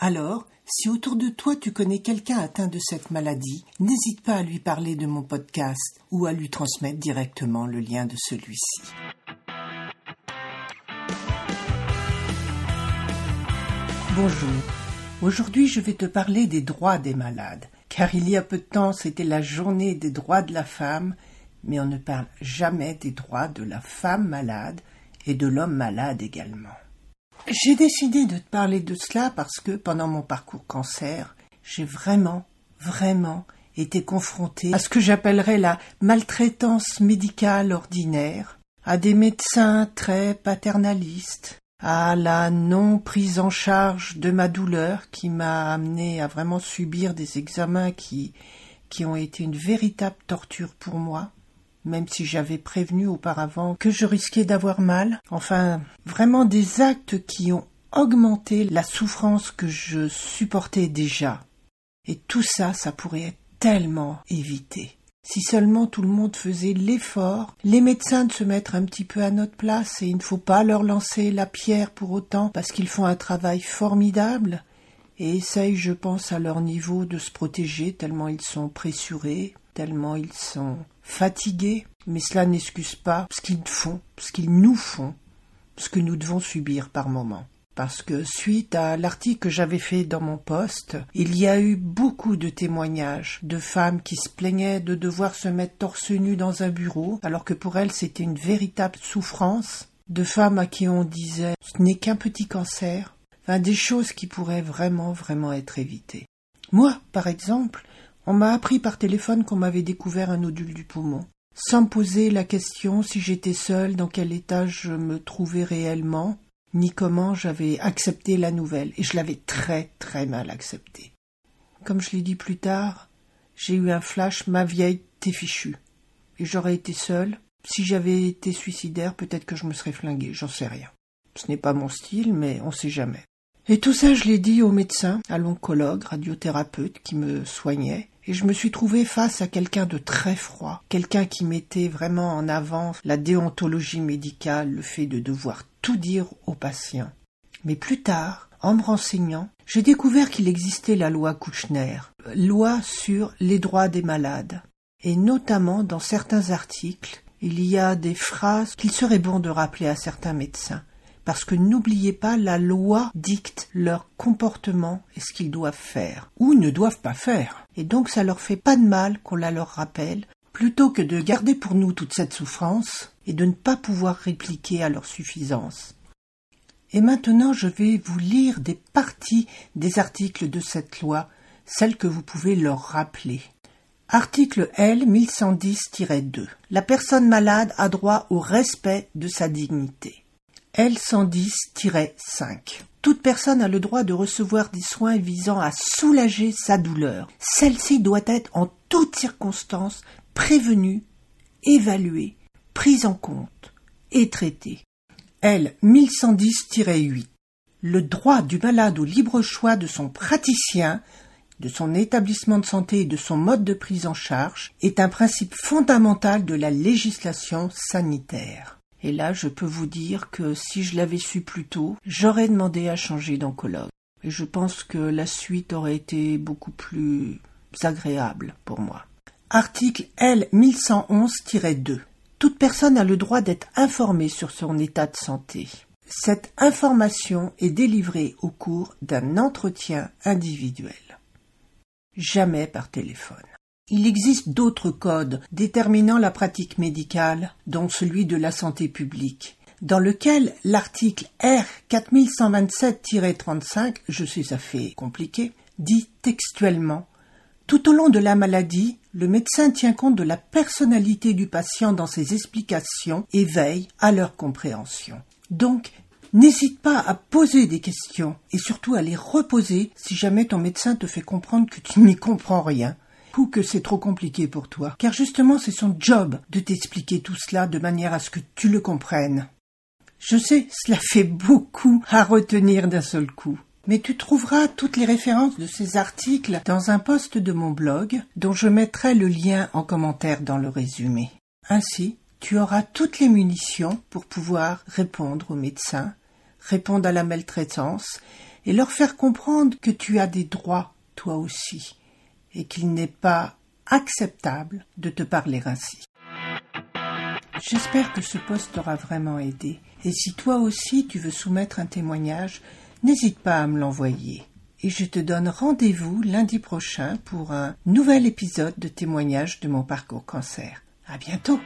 Alors, si autour de toi tu connais quelqu'un atteint de cette maladie, n'hésite pas à lui parler de mon podcast ou à lui transmettre directement le lien de celui-ci. Bonjour. Aujourd'hui, je vais te parler des droits des malades car il y a peu de temps c'était la journée des droits de la femme, mais on ne parle jamais des droits de la femme malade et de l'homme malade également. J'ai décidé de te parler de cela parce que pendant mon parcours cancer, j'ai vraiment, vraiment été confrontée à ce que j'appellerais la maltraitance médicale ordinaire, à des médecins très paternalistes, à la non prise en charge de ma douleur qui m'a amené à vraiment subir des examens qui, qui ont été une véritable torture pour moi, même si j'avais prévenu auparavant que je risquais d'avoir mal. Enfin, vraiment des actes qui ont augmenté la souffrance que je supportais déjà. Et tout ça, ça pourrait être tellement évité. Si seulement tout le monde faisait l'effort, les médecins de se mettre un petit peu à notre place, et il ne faut pas leur lancer la pierre pour autant, parce qu'ils font un travail formidable, et essayent, je pense, à leur niveau de se protéger, tellement ils sont pressurés, tellement ils sont fatigués, mais cela n'excuse pas ce qu'ils font, ce qu'ils nous font, ce que nous devons subir par moments parce que suite à l'article que j'avais fait dans mon poste, il y a eu beaucoup de témoignages de femmes qui se plaignaient de devoir se mettre torse nu dans un bureau, alors que pour elles c'était une véritable souffrance, de femmes à qui on disait ce n'est qu'un petit cancer, des choses qui pourraient vraiment vraiment être évitées. Moi, par exemple, on m'a appris par téléphone qu'on m'avait découvert un nodule du poumon sans poser la question si j'étais seule, dans quel état je me trouvais réellement, ni comment j'avais accepté la nouvelle, et je l'avais très très mal acceptée. Comme je l'ai dit plus tard, j'ai eu un flash, ma vieille, t'es fichue. Et j'aurais été seule. Si j'avais été suicidaire, peut-être que je me serais flinguée, j'en sais rien. Ce n'est pas mon style, mais on sait jamais. Et tout ça, je l'ai dit au médecin, à l'oncologue, radiothérapeute qui me soignait, je me suis trouvé face à quelqu'un de très froid, quelqu'un qui mettait vraiment en avant la déontologie médicale, le fait de devoir tout dire aux patients. Mais plus tard, en me renseignant, j'ai découvert qu'il existait la loi Kouchner, loi sur les droits des malades. Et notamment dans certains articles, il y a des phrases qu'il serait bon de rappeler à certains médecins. Parce que n'oubliez pas, la loi dicte leur comportement et ce qu'ils doivent faire, ou ne doivent pas faire. Et donc ça leur fait pas de mal qu'on la leur rappelle, plutôt que de garder pour nous toute cette souffrance et de ne pas pouvoir répliquer à leur suffisance. Et maintenant je vais vous lire des parties des articles de cette loi, celles que vous pouvez leur rappeler. Article L 1110-2. La personne malade a droit au respect de sa dignité. L 110-5. Toute personne a le droit de recevoir des soins visant à soulager sa douleur. Celle-ci doit être en toutes circonstances prévenue, évaluée, prise en compte et traitée. L 1110-8. Le droit du malade au libre choix de son praticien, de son établissement de santé et de son mode de prise en charge est un principe fondamental de la législation sanitaire. Et là, je peux vous dire que si je l'avais su plus tôt, j'aurais demandé à changer d'oncologue. Et je pense que la suite aurait été beaucoup plus agréable pour moi. Article L 1111-2. Toute personne a le droit d'être informée sur son état de santé. Cette information est délivrée au cours d'un entretien individuel. Jamais par téléphone. Il existe d'autres codes déterminant la pratique médicale, dont celui de la santé publique, dans lequel l'article R 4127-35, je sais ça fait compliqué, dit textuellement tout au long de la maladie, le médecin tient compte de la personnalité du patient dans ses explications et veille à leur compréhension. Donc, n'hésite pas à poser des questions et surtout à les reposer si jamais ton médecin te fait comprendre que tu n'y comprends rien que c'est trop compliqué pour toi, car justement c'est son job de t'expliquer tout cela de manière à ce que tu le comprennes. Je sais, cela fait beaucoup à retenir d'un seul coup mais tu trouveras toutes les références de ces articles dans un post de mon blog dont je mettrai le lien en commentaire dans le résumé. Ainsi, tu auras toutes les munitions pour pouvoir répondre aux médecins, répondre à la maltraitance et leur faire comprendre que tu as des droits toi aussi et qu'il n'est pas acceptable de te parler ainsi. J'espère que ce post t'aura vraiment aidé. Et si toi aussi tu veux soumettre un témoignage, n'hésite pas à me l'envoyer. Et je te donne rendez-vous lundi prochain pour un nouvel épisode de témoignage de mon parcours cancer. À bientôt!